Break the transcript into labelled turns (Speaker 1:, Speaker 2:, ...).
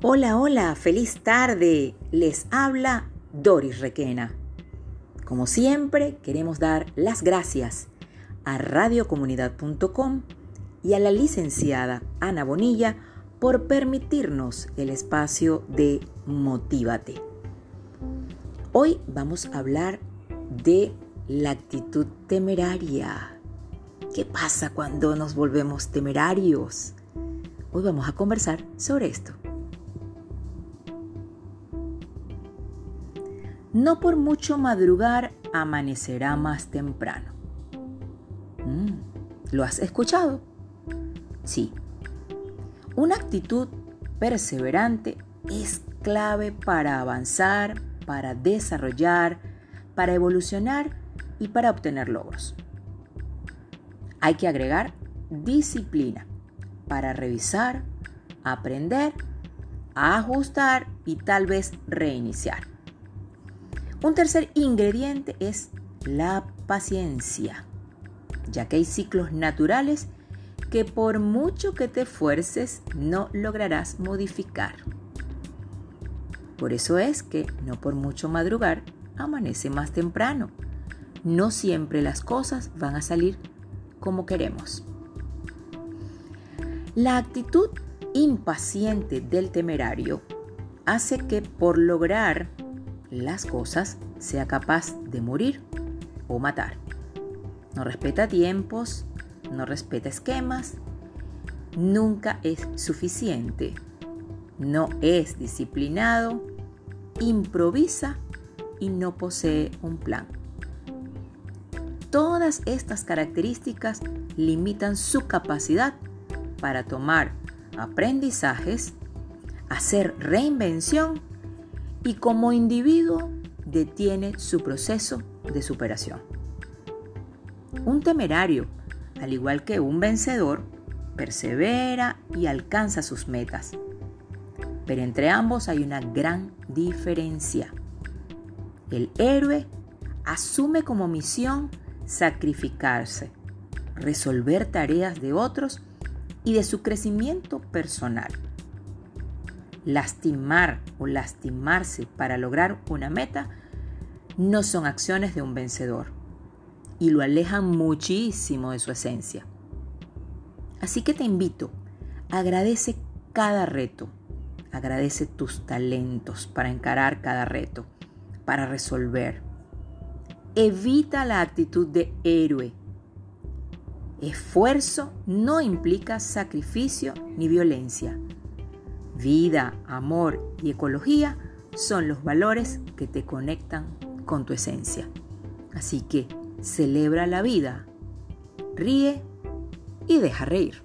Speaker 1: Hola, hola, feliz tarde. Les habla Doris Requena. Como siempre, queremos dar las gracias a radiocomunidad.com y a la licenciada Ana Bonilla por permitirnos el espacio de Motívate. Hoy vamos a hablar de la actitud temeraria. ¿Qué pasa cuando nos volvemos temerarios? Hoy vamos a conversar sobre esto. No por mucho madrugar amanecerá más temprano. Mm, ¿Lo has escuchado? Sí. Una actitud perseverante es clave para avanzar, para desarrollar, para evolucionar y para obtener logros. Hay que agregar disciplina para revisar, aprender, ajustar y tal vez reiniciar. Un tercer ingrediente es la paciencia, ya que hay ciclos naturales que por mucho que te esfuerces no lograrás modificar. Por eso es que no por mucho madrugar amanece más temprano. No siempre las cosas van a salir como queremos. La actitud impaciente del temerario hace que por lograr las cosas sea capaz de morir o matar. No respeta tiempos, no respeta esquemas, nunca es suficiente, no es disciplinado, improvisa y no posee un plan. Todas estas características limitan su capacidad para tomar aprendizajes, hacer reinvención y como individuo detiene su proceso de superación. Un temerario, al igual que un vencedor, persevera y alcanza sus metas. Pero entre ambos hay una gran diferencia. El héroe asume como misión sacrificarse, resolver tareas de otros y de su crecimiento personal lastimar o lastimarse para lograr una meta no son acciones de un vencedor y lo alejan muchísimo de su esencia. Así que te invito, agradece cada reto, agradece tus talentos para encarar cada reto, para resolver. Evita la actitud de héroe. Esfuerzo no implica sacrificio ni violencia Vida, amor y ecología son los valores que te conectan con tu esencia. Así que celebra la vida, ríe y deja reír.